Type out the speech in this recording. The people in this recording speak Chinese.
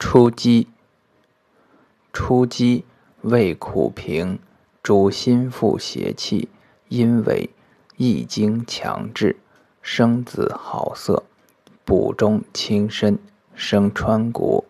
初鸡，初鸡，味苦平，主心腹邪气，因为易经强志，生子好色，补中轻身，生川谷。